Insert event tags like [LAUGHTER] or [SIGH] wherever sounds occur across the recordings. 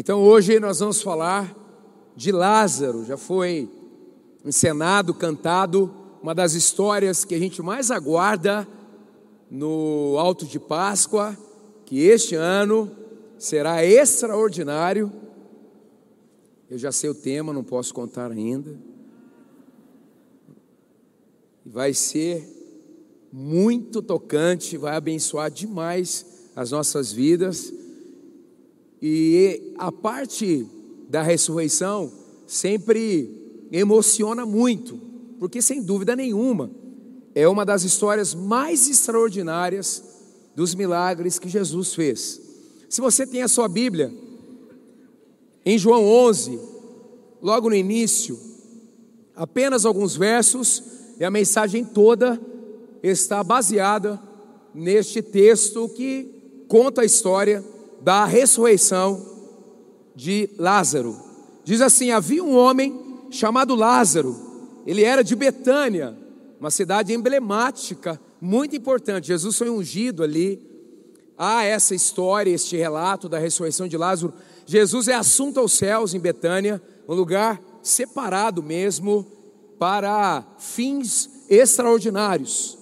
Então hoje nós vamos falar de Lázaro, já foi encenado, cantado, uma das histórias que a gente mais aguarda no Alto de Páscoa, que este ano será extraordinário. Eu já sei o tema, não posso contar ainda. Vai ser muito tocante, vai abençoar demais as nossas vidas. E a parte da ressurreição sempre emociona muito, porque sem dúvida nenhuma é uma das histórias mais extraordinárias dos milagres que Jesus fez. Se você tem a sua Bíblia, em João 11, logo no início, apenas alguns versos, e a mensagem toda está baseada neste texto que conta a história da ressurreição de Lázaro. Diz assim: havia um homem chamado Lázaro, ele era de Betânia, uma cidade emblemática, muito importante. Jesus foi ungido ali. Há essa história, este relato da ressurreição de Lázaro. Jesus é assunto aos céus em Betânia, um lugar separado mesmo para fins extraordinários.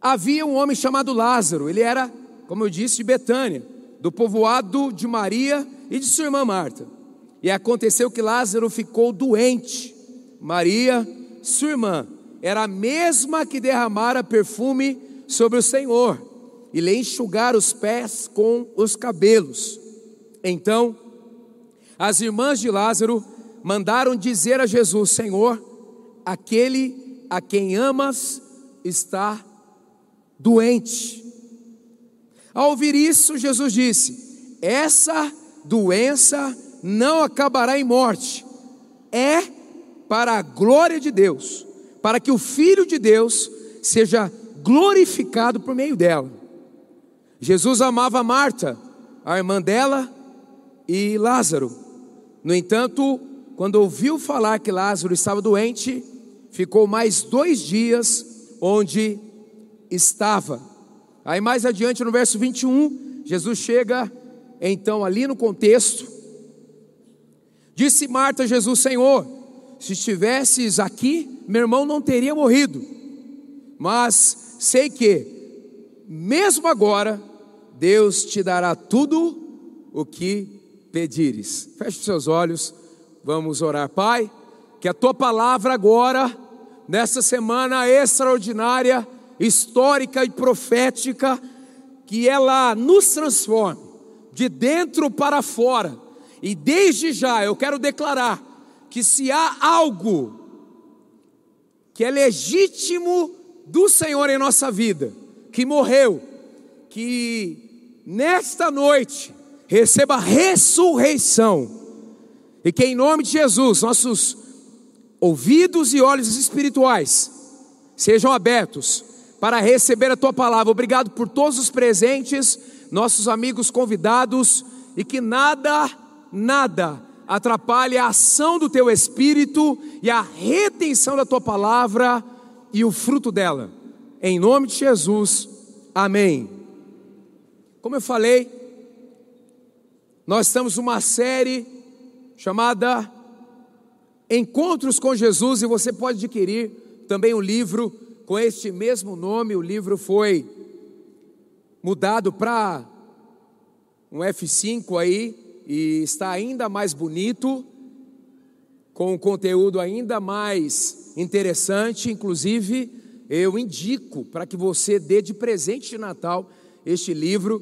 Havia um homem chamado Lázaro, ele era, como eu disse, de Betânia do povoado de Maria e de sua irmã Marta. E aconteceu que Lázaro ficou doente. Maria, sua irmã, era a mesma que derramara perfume sobre o Senhor e lhe enxugar os pés com os cabelos. Então, as irmãs de Lázaro mandaram dizer a Jesus: Senhor, aquele a quem amas está doente. Ao ouvir isso, Jesus disse: Essa doença não acabará em morte, é para a glória de Deus, para que o Filho de Deus seja glorificado por meio dela. Jesus amava Marta, a irmã dela, e Lázaro. No entanto, quando ouviu falar que Lázaro estava doente, ficou mais dois dias onde estava. Aí mais adiante no verso 21, Jesus chega então ali no contexto. Disse Marta a Jesus: Senhor, se estivesses aqui, meu irmão não teria morrido. Mas sei que, mesmo agora, Deus te dará tudo o que pedires. Feche os seus olhos, vamos orar. Pai, que a tua palavra agora, nessa semana extraordinária, histórica e profética, que ela nos transforme de dentro para fora. E desde já eu quero declarar que se há algo que é legítimo do Senhor em nossa vida, que morreu, que nesta noite receba ressurreição, e que em nome de Jesus nossos ouvidos e olhos espirituais sejam abertos para receber a tua palavra. Obrigado por todos os presentes, nossos amigos convidados, e que nada, nada atrapalhe a ação do teu espírito e a retenção da tua palavra e o fruto dela. Em nome de Jesus, amém. Como eu falei, nós estamos numa série chamada Encontros com Jesus e você pode adquirir também o livro com este mesmo nome, o livro foi mudado para um F5 aí e está ainda mais bonito, com um conteúdo ainda mais interessante. Inclusive, eu indico para que você dê de presente de Natal este livro.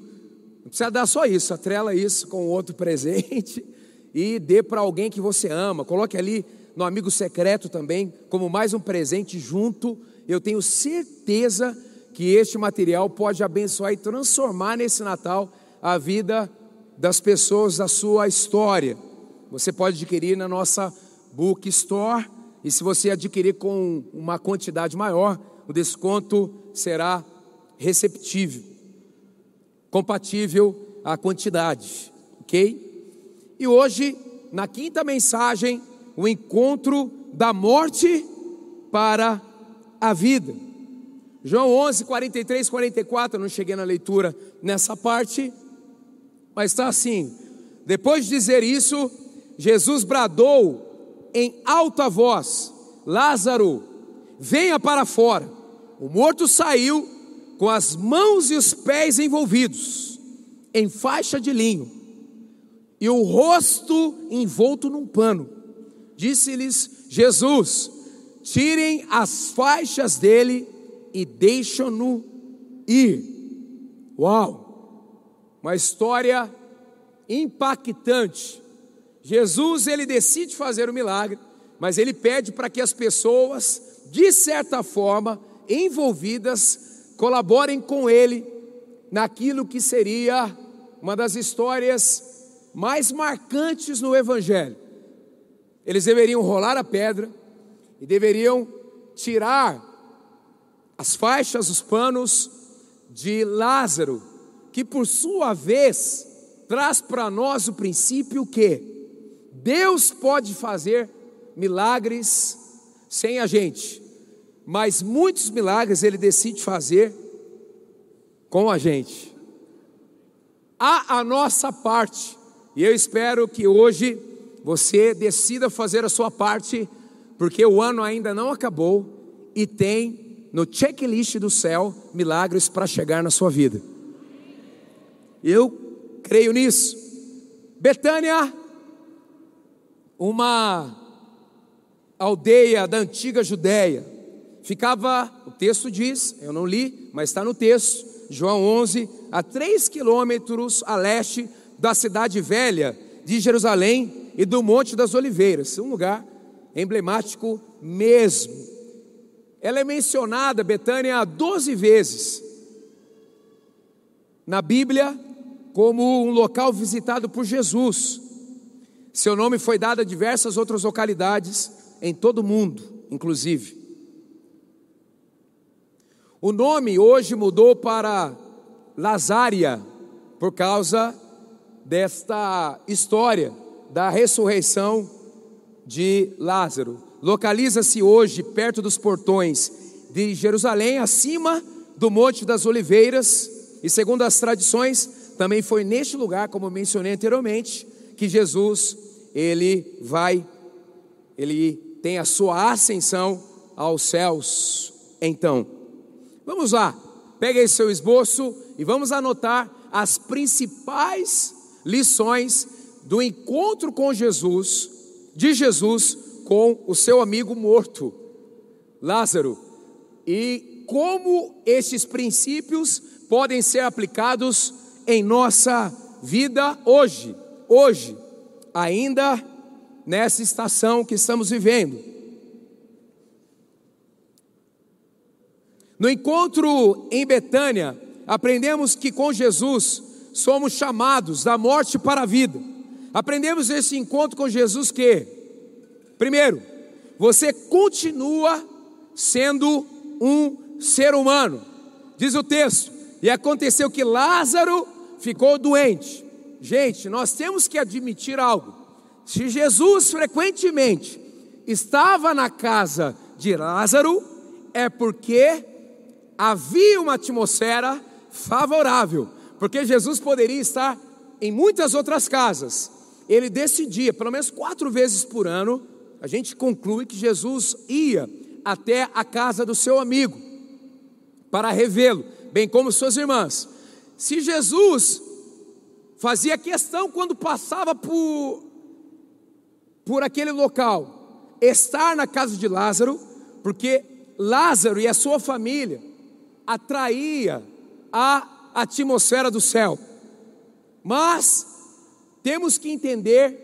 Não precisa dar só isso, atrela isso com outro [LAUGHS] presente e dê para alguém que você ama. Coloque ali no amigo secreto também, como mais um presente junto eu tenho certeza que este material pode abençoar e transformar nesse Natal a vida das pessoas da sua história. Você pode adquirir na nossa bookstore e se você adquirir com uma quantidade maior, o desconto será receptível, compatível à quantidade, ok? E hoje, na quinta mensagem, o encontro da morte para a vida. João 11, 43, 44, eu não cheguei na leitura nessa parte, mas está assim: Depois de dizer isso, Jesus bradou em alta voz: Lázaro, venha para fora. O morto saiu com as mãos e os pés envolvidos em faixa de linho e o rosto envolto num pano. Disse-lhes Jesus: Tirem as faixas dele e deixam-no ir. Uau! Uma história impactante. Jesus, ele decide fazer o milagre, mas ele pede para que as pessoas, de certa forma, envolvidas, colaborem com ele naquilo que seria uma das histórias mais marcantes no Evangelho. Eles deveriam rolar a pedra e deveriam tirar as faixas, os panos de Lázaro, que por sua vez traz para nós o princípio que Deus pode fazer milagres sem a gente, mas muitos milagres ele decide fazer com a gente. Há a nossa parte, e eu espero que hoje você decida fazer a sua parte, porque o ano ainda não acabou e tem no checklist do céu milagres para chegar na sua vida. Eu creio nisso. Betânia, uma aldeia da antiga Judéia, ficava, o texto diz, eu não li, mas está no texto, João 11, a três quilômetros a leste da cidade velha de Jerusalém e do Monte das Oliveiras, um lugar emblemático mesmo. Ela é mencionada, Betânia, 12 vezes na Bíblia como um local visitado por Jesus. Seu nome foi dado a diversas outras localidades em todo o mundo, inclusive. O nome hoje mudou para Lazária por causa desta história da ressurreição de Lázaro. Localiza-se hoje perto dos portões de Jerusalém, acima do Monte das Oliveiras, e segundo as tradições, também foi neste lugar, como mencionei anteriormente, que Jesus ele vai ele tem a sua ascensão aos céus. Então, vamos lá. Pega esse seu esboço e vamos anotar as principais lições do encontro com Jesus, de Jesus com o seu amigo morto, Lázaro, e como estes princípios podem ser aplicados em nossa vida hoje, hoje, ainda nessa estação que estamos vivendo. No encontro em Betânia, aprendemos que com Jesus somos chamados da morte para a vida. Aprendemos nesse encontro com Jesus que, primeiro, você continua sendo um ser humano. Diz o texto: e aconteceu que Lázaro ficou doente. Gente, nós temos que admitir algo. Se Jesus frequentemente estava na casa de Lázaro, é porque havia uma atmosfera favorável, porque Jesus poderia estar em muitas outras casas. Ele decidia, pelo menos quatro vezes por ano, a gente conclui que Jesus ia até a casa do seu amigo para revê-lo, bem como suas irmãs. Se Jesus fazia questão, quando passava por, por aquele local, estar na casa de Lázaro, porque Lázaro e a sua família atraía a atmosfera do céu. Mas temos que entender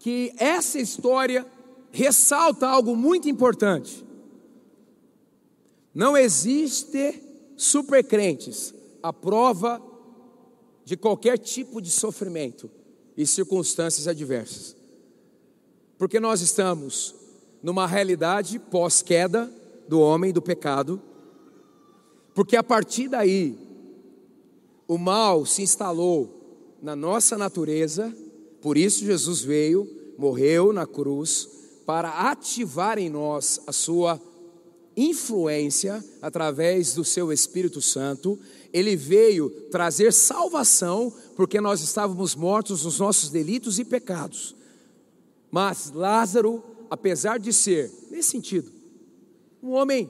que essa história ressalta algo muito importante. Não existe supercrentes a prova de qualquer tipo de sofrimento e circunstâncias adversas. Porque nós estamos numa realidade pós-queda do homem, do pecado, porque a partir daí o mal se instalou na nossa natureza, por isso Jesus veio, morreu na cruz, para ativar em nós a sua influência através do seu Espírito Santo, ele veio trazer salvação, porque nós estávamos mortos nos nossos delitos e pecados. Mas Lázaro, apesar de ser, nesse sentido, um homem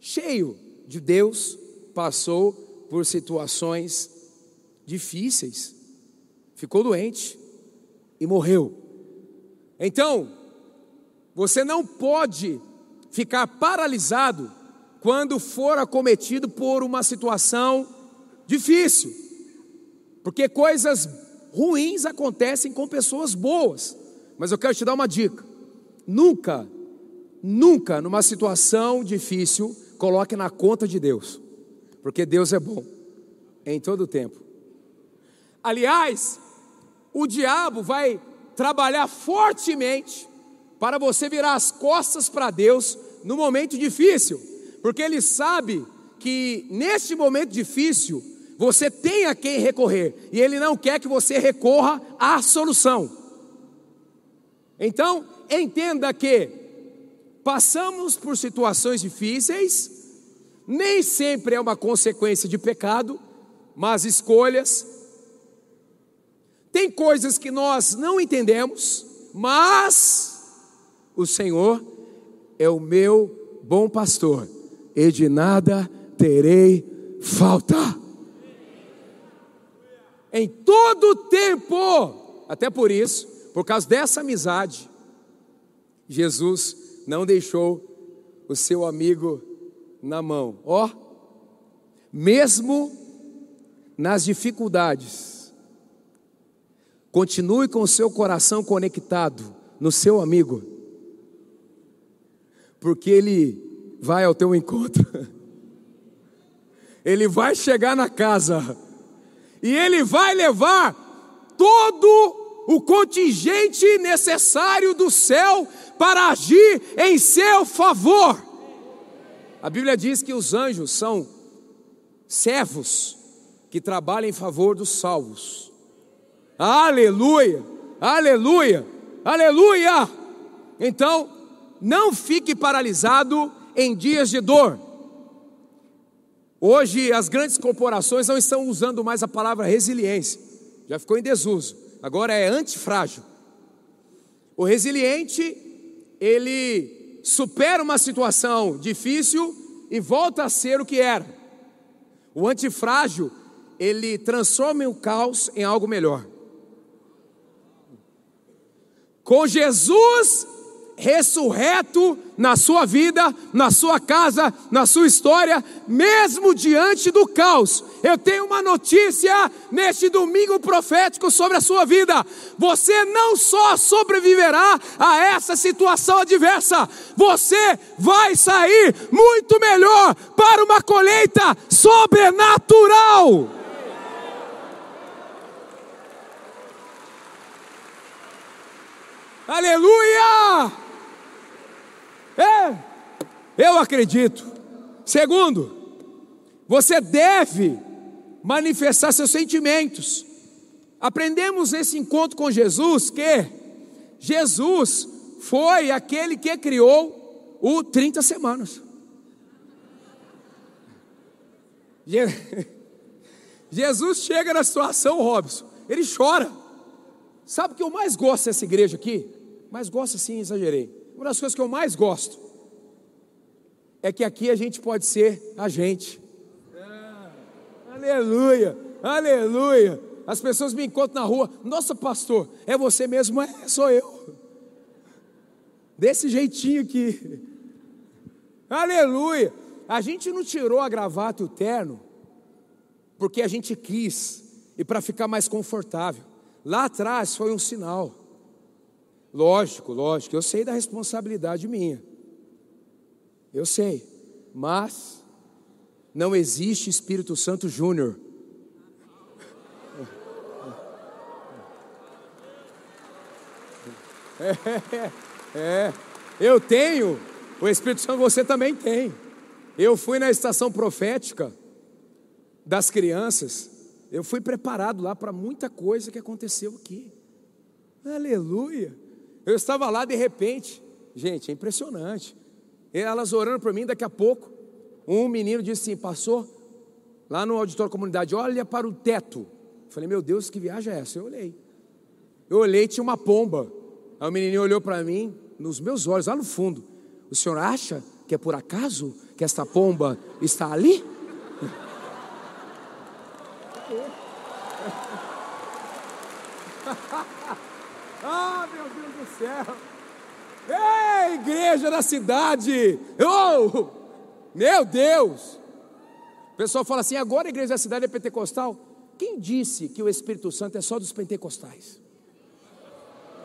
cheio de Deus, passou por situações difíceis, ficou doente e morreu. Então, você não pode ficar paralisado quando for acometido por uma situação difícil, porque coisas ruins acontecem com pessoas boas. Mas eu quero te dar uma dica: nunca, nunca numa situação difícil, coloque na conta de Deus, porque Deus é bom em todo o tempo. Aliás, o diabo vai trabalhar fortemente para você virar as costas para Deus no momento difícil, porque ele sabe que neste momento difícil você tem a quem recorrer e ele não quer que você recorra à solução. Então, entenda que passamos por situações difíceis, nem sempre é uma consequência de pecado, mas escolhas. Tem coisas que nós não entendemos, mas o Senhor é o meu bom pastor, e de nada terei falta. Em todo tempo, até por isso, por causa dessa amizade, Jesus não deixou o seu amigo na mão. Ó, oh, mesmo nas dificuldades, continue com o seu coração conectado no seu amigo, porque ele vai ao teu encontro. [LAUGHS] Ele vai chegar na casa e ele vai levar todo o contingente necessário do céu para agir em seu favor. A Bíblia diz que os anjos são servos que trabalham em favor dos salvos. Aleluia! Aleluia! Aleluia! Então, não fique paralisado em dias de dor. Hoje as grandes corporações não estão usando mais a palavra resiliência, já ficou em desuso agora é antifrágil. O resiliente, ele supera uma situação difícil e volta a ser o que era. O antifrágil, ele transforma o caos em algo melhor. Com Jesus, ressurreto na sua vida, na sua casa, na sua história, mesmo diante do caos. Eu tenho uma notícia neste domingo profético sobre a sua vida. Você não só sobreviverá a essa situação adversa, você vai sair muito melhor para uma colheita sobrenatural. Aleluia! É, eu acredito. Segundo, você deve manifestar seus sentimentos. Aprendemos nesse encontro com Jesus que Jesus foi aquele que criou o 30 semanas. [LAUGHS] Jesus chega na situação, Robson, ele chora. Sabe o que eu mais gosto dessa igreja aqui? Mais gosto assim, exagerei. Uma das coisas que eu mais gosto é que aqui a gente pode ser a gente. aleluia, aleluia. As pessoas me encontram na rua, nossa pastor, é você mesmo? É, sou eu. Desse jeitinho aqui. Aleluia. A gente não tirou a gravata e o terno porque a gente quis e para ficar mais confortável. Lá atrás foi um sinal. Lógico, lógico, eu sei da responsabilidade minha. Eu sei, mas não existe Espírito Santo Júnior. É, é, eu tenho, o Espírito Santo você também tem. Eu fui na estação profética das crianças, eu fui preparado lá para muita coisa que aconteceu aqui. Aleluia. Eu estava lá de repente, gente, é impressionante. Elas orando por mim, daqui a pouco, um menino disse assim: Passou lá no auditório comunidade, olha para o teto. Eu falei, meu Deus, que viagem é essa? Eu olhei. Eu olhei, tinha uma pomba. Aí o menininho olhou para mim, nos meus olhos, lá no fundo. O senhor acha que é por acaso que esta pomba está ali? ah, meu Deus do céu! Ei, igreja da cidade! Oh, meu Deus! O pessoal fala assim: agora a igreja da cidade é pentecostal. Quem disse que o Espírito Santo é só dos pentecostais?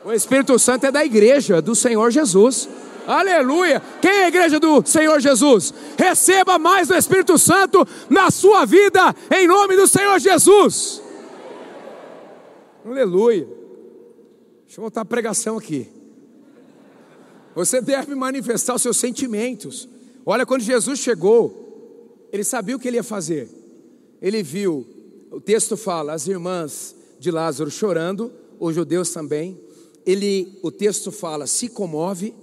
O Espírito Santo é da igreja do Senhor Jesus. Aleluia! Quem é a igreja do Senhor Jesus? Receba mais do Espírito Santo na sua vida, em nome do Senhor Jesus. Aleluia. Deixa eu voltar a pregação aqui. Você deve manifestar os seus sentimentos. Olha, quando Jesus chegou, ele sabia o que ele ia fazer. Ele viu, o texto fala, as irmãs de Lázaro chorando, os judeus também. Ele, o texto fala, se comove.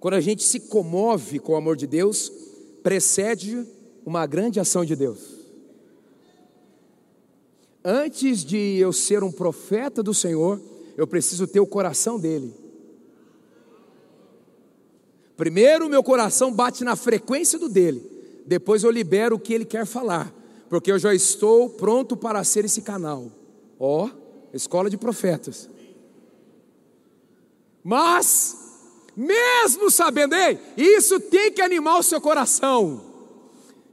Quando a gente se comove com o amor de Deus, precede uma grande ação de Deus. Antes de eu ser um profeta do Senhor, eu preciso ter o coração dele. Primeiro, meu coração bate na frequência do dele, depois eu libero o que ele quer falar, porque eu já estou pronto para ser esse canal. Ó, oh, escola de profetas. Mas, mesmo sabendo, ei, isso tem que animar o seu coração,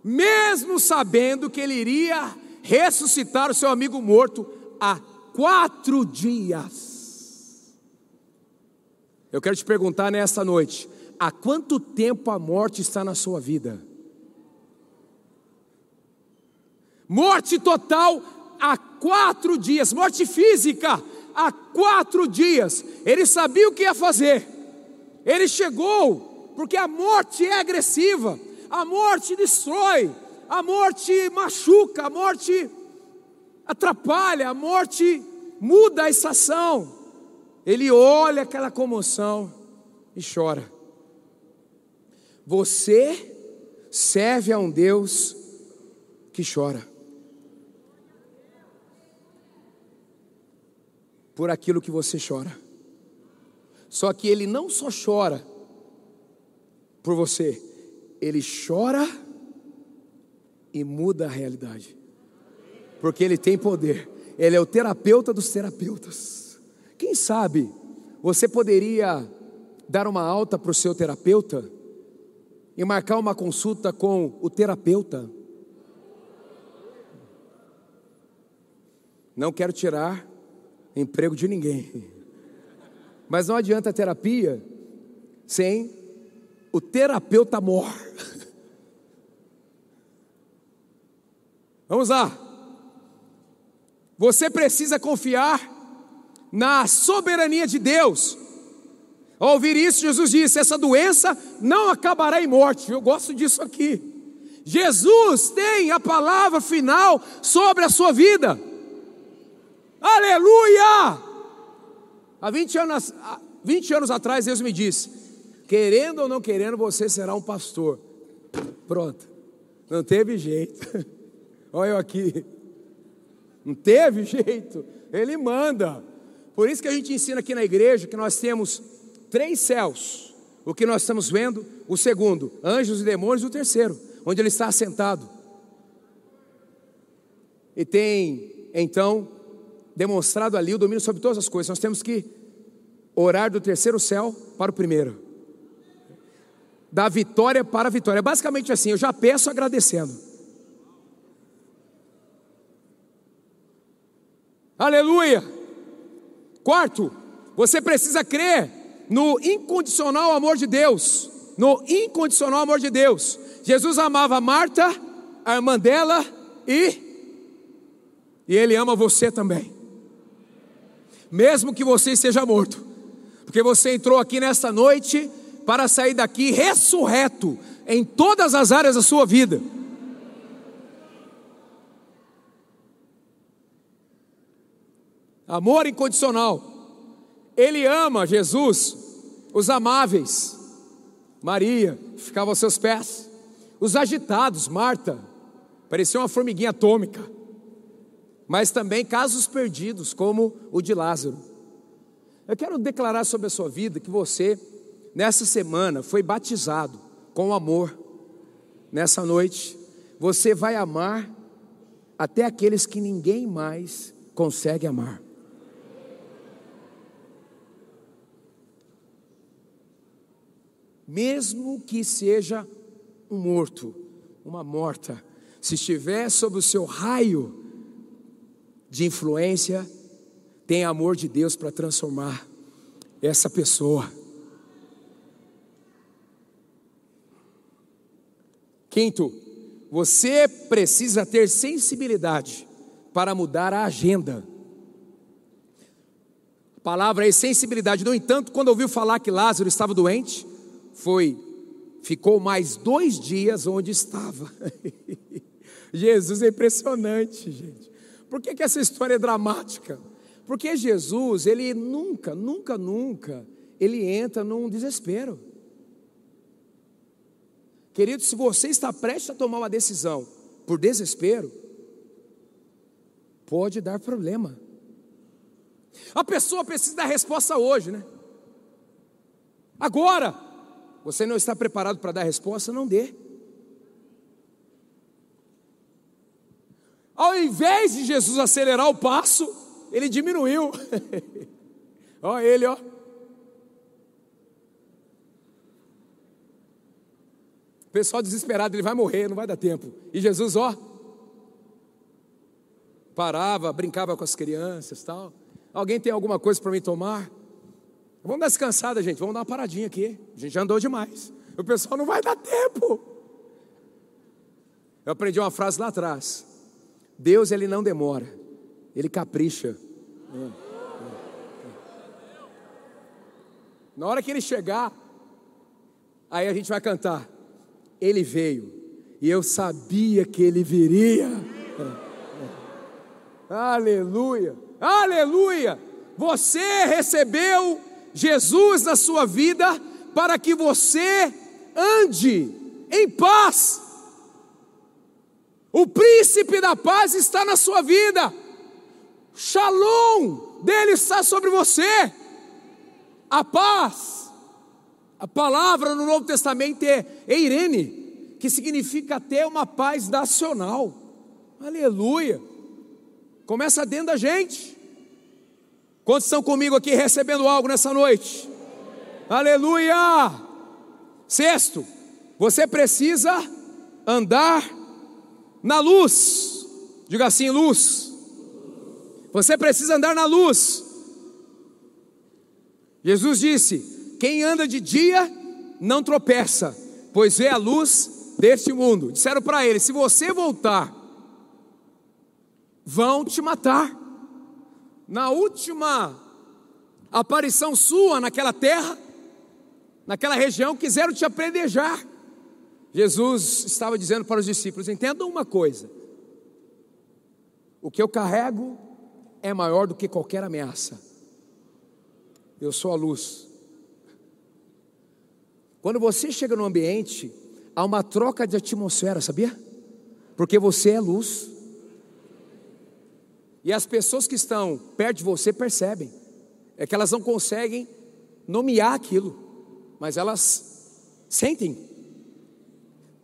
mesmo sabendo que ele iria ressuscitar o seu amigo morto há quatro dias. Eu quero te perguntar nesta noite: há quanto tempo a morte está na sua vida? Morte total há quatro dias, morte física há quatro dias. Ele sabia o que ia fazer, ele chegou, porque a morte é agressiva, a morte destrói, a morte machuca, a morte atrapalha, a morte muda a estação. Ele olha aquela comoção e chora. Você serve a um Deus que chora. Por aquilo que você chora. Só que ele não só chora por você, ele chora e muda a realidade. Porque ele tem poder. Ele é o terapeuta dos terapeutas. Quem sabe você poderia dar uma alta para o seu terapeuta? e marcar uma consulta com o terapeuta. Não quero tirar emprego de ninguém, mas não adianta terapia sem o terapeuta mor. Vamos lá. Você precisa confiar na soberania de Deus ao ouvir isso, Jesus disse: essa doença não acabará em morte. Eu gosto disso aqui. Jesus tem a palavra final sobre a sua vida. Aleluia! Há 20 anos, 20 anos atrás, Deus me disse: querendo ou não querendo, você será um pastor. Pronto, não teve jeito. [LAUGHS] Olha eu aqui, não teve jeito. Ele manda. Por isso que a gente ensina aqui na igreja que nós temos três céus. O que nós estamos vendo, o segundo, anjos e demônios, o terceiro, onde ele está assentado. E tem, então, demonstrado ali o domínio sobre todas as coisas. Nós temos que orar do terceiro céu para o primeiro. Da vitória para a vitória. É basicamente assim, eu já peço agradecendo. Aleluia! Quarto, você precisa crer no incondicional amor de Deus. No incondicional amor de Deus. Jesus amava Marta, a irmã dela e e ele ama você também. Mesmo que você esteja morto. Porque você entrou aqui nesta noite para sair daqui ressurreto em todas as áreas da sua vida. Amor incondicional. Ele ama Jesus, os amáveis. Maria, ficava aos seus pés. Os agitados, Marta, parecia uma formiguinha atômica. Mas também casos perdidos, como o de Lázaro. Eu quero declarar sobre a sua vida que você, nessa semana, foi batizado com amor. Nessa noite, você vai amar até aqueles que ninguém mais consegue amar. Mesmo que seja um morto, uma morta, se estiver sob o seu raio de influência, tem amor de Deus para transformar essa pessoa. Quinto, você precisa ter sensibilidade para mudar a agenda. A palavra é sensibilidade. No entanto, quando ouviu falar que Lázaro estava doente, foi, ficou mais dois dias onde estava. [LAUGHS] Jesus é impressionante, gente. Por que, que essa história é dramática? Porque Jesus, ele nunca, nunca, nunca, ele entra num desespero. Querido, se você está prestes a tomar uma decisão por desespero, pode dar problema. A pessoa precisa dar resposta hoje, né? Agora, você não está preparado para dar resposta? Não dê. Ao invés de Jesus acelerar o passo, ele diminuiu. [LAUGHS] ó, ele, ó. O pessoal desesperado, ele vai morrer, não vai dar tempo. E Jesus, ó, parava, brincava com as crianças, tal. Alguém tem alguma coisa para me tomar? Vamos dar descansada, gente. Vamos dar uma paradinha aqui. A gente já andou demais. O pessoal não vai dar tempo. Eu aprendi uma frase lá atrás. Deus ele não demora, ele capricha. Na hora que ele chegar, aí a gente vai cantar. Ele veio e eu sabia que ele viria. Aleluia, aleluia. Você recebeu Jesus na sua vida para que você ande em paz. O príncipe da paz está na sua vida. Shalom dele está sobre você. A paz. A palavra no Novo Testamento é eirene, que significa até uma paz nacional. Aleluia. Começa dentro da gente. Quantos estão comigo aqui recebendo algo nessa noite? Aleluia! Sexto, você precisa andar na luz. Diga assim: luz. Você precisa andar na luz. Jesus disse: Quem anda de dia não tropeça, pois vê a luz deste mundo. Disseram para ele: Se você voltar, vão te matar na última aparição sua naquela terra, naquela região, quiseram te apredejar. Jesus estava dizendo para os discípulos: entendam uma coisa, o que eu carrego é maior do que qualquer ameaça. Eu sou a luz. Quando você chega no ambiente, há uma troca de atmosfera, sabia? Porque você é luz. E as pessoas que estão perto de você percebem. É que elas não conseguem nomear aquilo, mas elas sentem.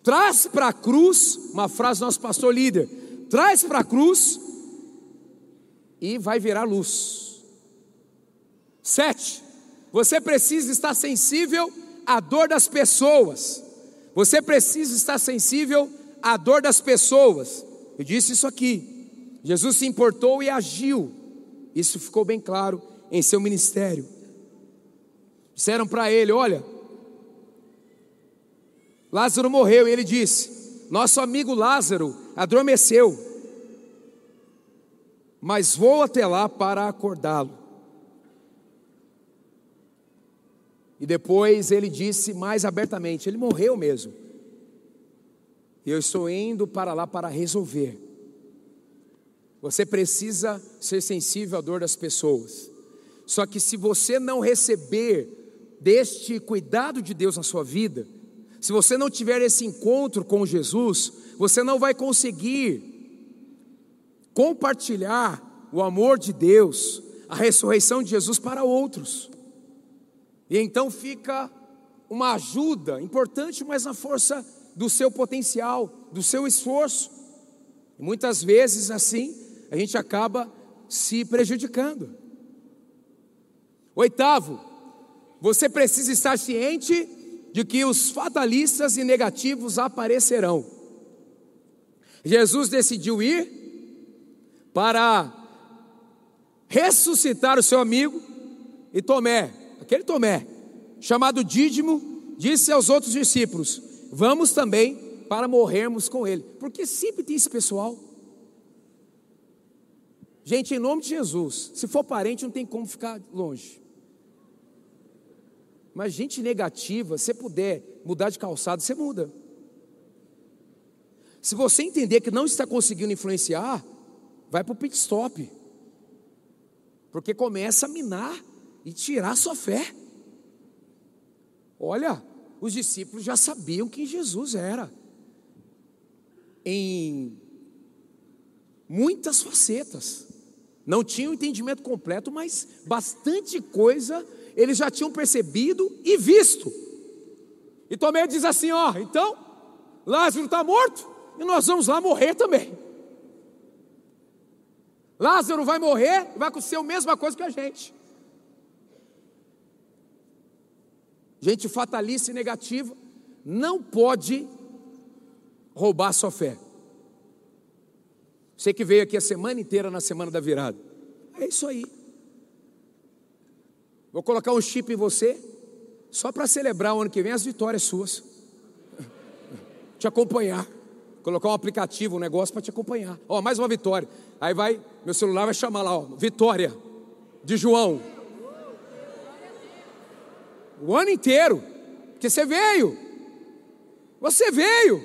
Traz para a cruz, uma frase do nosso pastor líder: traz para a cruz e vai virar luz. Sete, você precisa estar sensível à dor das pessoas. Você precisa estar sensível à dor das pessoas. Eu disse isso aqui. Jesus se importou e agiu. Isso ficou bem claro em seu ministério. Disseram para ele: Olha, Lázaro morreu. E ele disse: Nosso amigo Lázaro adormeceu, mas vou até lá para acordá-lo. E depois ele disse mais abertamente: Ele morreu mesmo. E eu estou indo para lá para resolver. Você precisa ser sensível à dor das pessoas. Só que se você não receber deste cuidado de Deus na sua vida, se você não tiver esse encontro com Jesus, você não vai conseguir compartilhar o amor de Deus, a ressurreição de Jesus para outros. E então fica uma ajuda importante, mas na força do seu potencial, do seu esforço. E muitas vezes assim, a gente acaba se prejudicando. Oitavo, você precisa estar ciente de que os fatalistas e negativos aparecerão. Jesus decidiu ir para ressuscitar o seu amigo e Tomé, aquele Tomé, chamado Dídimo, disse aos outros discípulos: Vamos também para morrermos com ele, porque sempre tem esse pessoal. Gente, em nome de Jesus, se for parente, não tem como ficar longe. Mas gente negativa, se puder mudar de calçado, você muda. Se você entender que não está conseguindo influenciar, vai para o pit stop. Porque começa a minar e tirar sua fé. Olha, os discípulos já sabiam quem Jesus era. Em muitas facetas. Não tinham entendimento completo, mas bastante coisa eles já tinham percebido e visto. E Tomé diz assim: ó, então, Lázaro está morto e nós vamos lá morrer também. Lázaro vai morrer e vai acontecer a mesma coisa que a gente. Gente fatalista e negativa não pode roubar sua fé. Você que veio aqui a semana inteira na semana da virada. É isso aí. Vou colocar um chip em você, só para celebrar o ano que vem as vitórias suas. [LAUGHS] Te acompanhar. Colocar um aplicativo, um negócio para te acompanhar. Ó, mais uma vitória. Aí vai, meu celular vai chamar lá, ó, Vitória de João. O ano inteiro. Porque você veio. Você veio.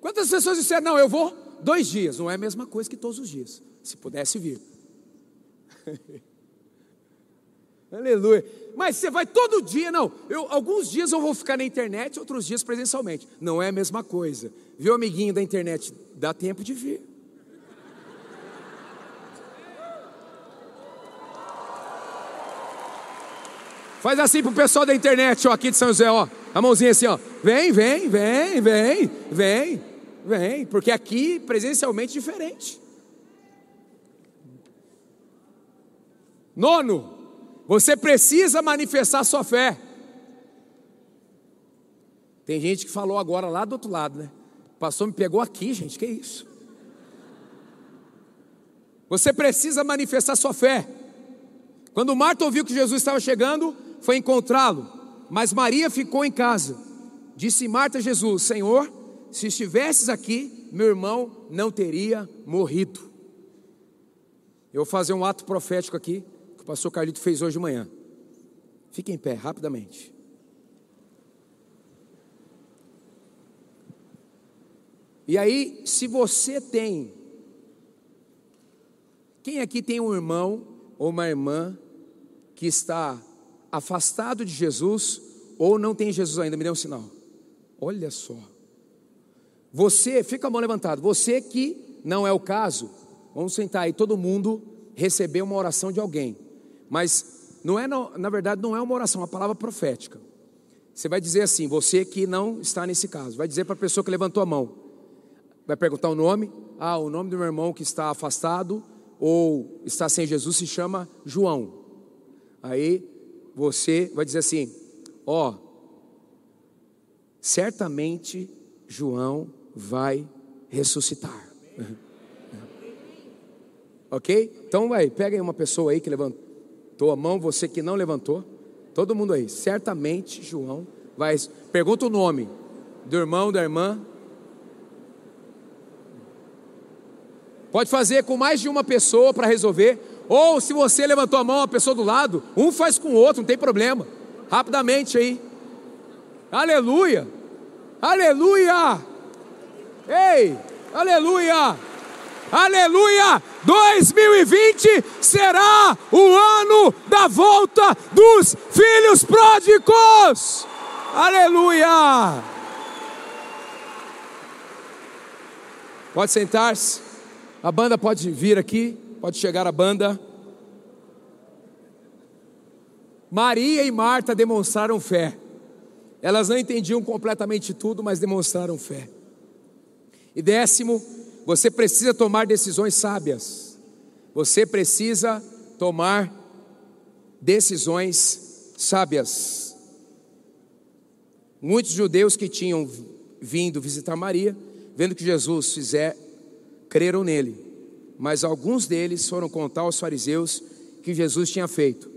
Quantas pessoas disseram, não, eu vou dois dias. Não é a mesma coisa que todos os dias. Se pudesse vir. [LAUGHS] Aleluia. Mas você vai todo dia, não. Eu, alguns dias eu vou ficar na internet, outros dias presencialmente. Não é a mesma coisa. Viu, amiguinho da internet? Dá tempo de vir. Faz assim pro pessoal da internet, ó, aqui de São José, ó. A mãozinha assim, ó. Vem, vem, vem, vem, vem, vem. Porque aqui presencialmente diferente. Nono, você precisa manifestar sua fé. Tem gente que falou agora lá do outro lado, né? O pastor me pegou aqui, gente, que isso? Você precisa manifestar sua fé. Quando Marta ouviu que Jesus estava chegando, foi encontrá-lo, mas Maria ficou em casa. Disse Marta a Jesus: Senhor, se estivesses aqui, meu irmão não teria morrido. Eu vou fazer um ato profético aqui que o pastor Carlito fez hoje de manhã. Fique em pé, rapidamente. E aí, se você tem. Quem aqui tem um irmão ou uma irmã que está afastado de Jesus ou não tem Jesus ainda? Me dê um sinal. Olha só. Você, fica a mão levantada. Você que não é o caso, vamos sentar aí, todo mundo receber uma oração de alguém. Mas não é, na verdade, não é uma oração, é uma palavra profética. Você vai dizer assim, você que não está nesse caso, vai dizer para a pessoa que levantou a mão, vai perguntar o nome, ah, o nome do meu irmão que está afastado ou está sem Jesus se chama João. Aí você vai dizer assim, ó, certamente João vai ressuscitar. [LAUGHS] ok? Então vai, pega aí uma pessoa aí que levantou a mão, você que não levantou, todo mundo aí, certamente João vai. Pergunta o nome do irmão, da irmã. Pode fazer com mais de uma pessoa para resolver. Ou se você levantou a mão, a pessoa do lado, um faz com o outro, não tem problema. Rapidamente aí. Aleluia! Aleluia! Ei! Aleluia! Aleluia! 2020 será o ano da volta dos filhos pródigos. Aleluia! Pode sentar-se. A banda pode vir aqui, pode chegar a banda. Maria e Marta demonstraram fé. Elas não entendiam completamente tudo, mas demonstraram fé. E décimo, você precisa tomar decisões sábias. Você precisa tomar decisões sábias. Muitos judeus que tinham vindo visitar Maria, vendo que Jesus fizer, creram nele. Mas alguns deles foram contar aos fariseus que Jesus tinha feito.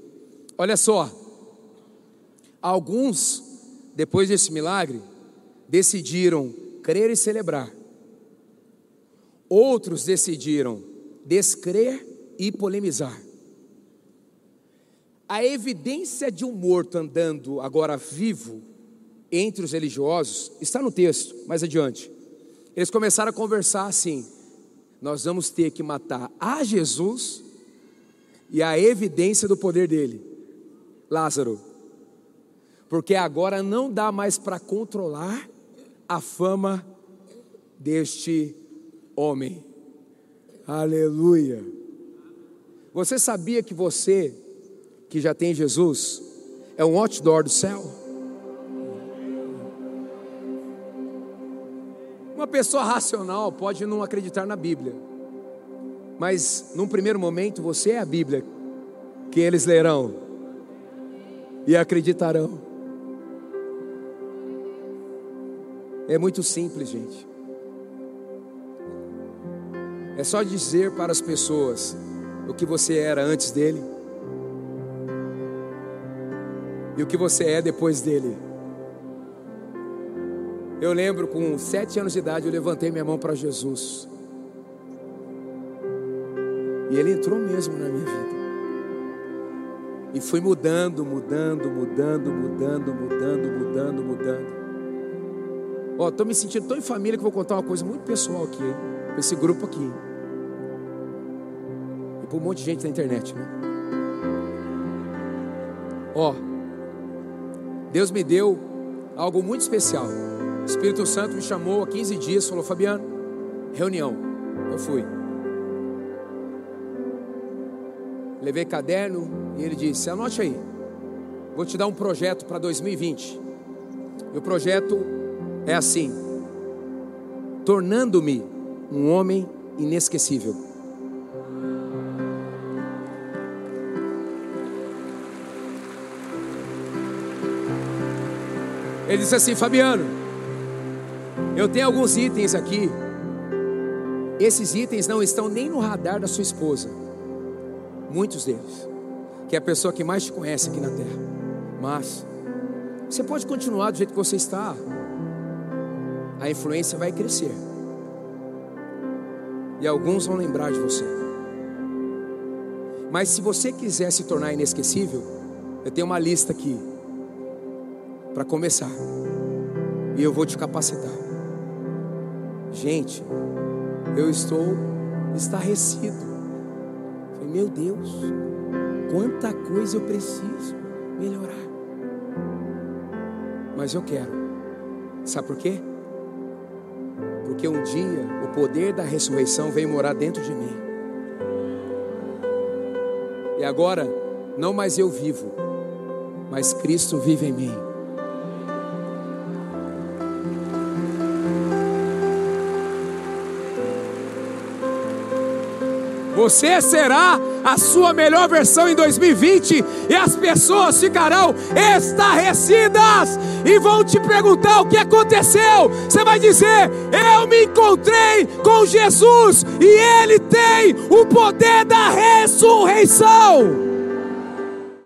Olha só, alguns, depois desse milagre, decidiram crer e celebrar. Outros decidiram descrer e polemizar. A evidência de um morto andando agora vivo entre os religiosos está no texto, mais adiante. Eles começaram a conversar assim: nós vamos ter que matar a Jesus e a evidência do poder dele, Lázaro, porque agora não dá mais para controlar a fama deste homem. Aleluia. Você sabia que você, que já tem Jesus, é um outdoor do céu? Uma pessoa racional pode não acreditar na Bíblia, mas num primeiro momento você é a Bíblia que eles lerão e acreditarão. É muito simples, gente. É só dizer para as pessoas o que você era antes dele e o que você é depois dele. Eu lembro com sete anos de idade eu levantei minha mão para Jesus e ele entrou mesmo na minha vida. E fui mudando, mudando, mudando, mudando, mudando, mudando, mudando. Ó, oh, tô me sentindo tão em família que vou contar uma coisa muito pessoal aqui, para esse grupo aqui e para um monte de gente na internet, né? Ó, Deus me deu algo muito especial. O Espírito Santo me chamou há 15 dias, falou: Fabiano, reunião. Eu fui. Levei caderno e ele disse: Anote aí, vou te dar um projeto para 2020. E o projeto é assim: tornando-me um homem inesquecível. Ele disse assim: Fabiano, eu tenho alguns itens aqui. Esses itens não estão nem no radar da sua esposa. Muitos deles. Que é a pessoa que mais te conhece aqui na terra. Mas você pode continuar do jeito que você está. A influência vai crescer. E alguns vão lembrar de você. Mas se você quiser se tornar inesquecível, eu tenho uma lista aqui para começar. E eu vou te capacitar. Gente, eu estou estarrecido. Falei, meu Deus, quanta coisa eu preciso melhorar. Mas eu quero. Sabe por quê? Porque um dia o poder da ressurreição veio morar dentro de mim. E agora, não mais eu vivo, mas Cristo vive em mim. Você será a sua melhor versão em 2020 e as pessoas ficarão estarrecidas e vão te perguntar o que aconteceu. Você vai dizer: Eu me encontrei com Jesus e Ele tem o poder da ressurreição.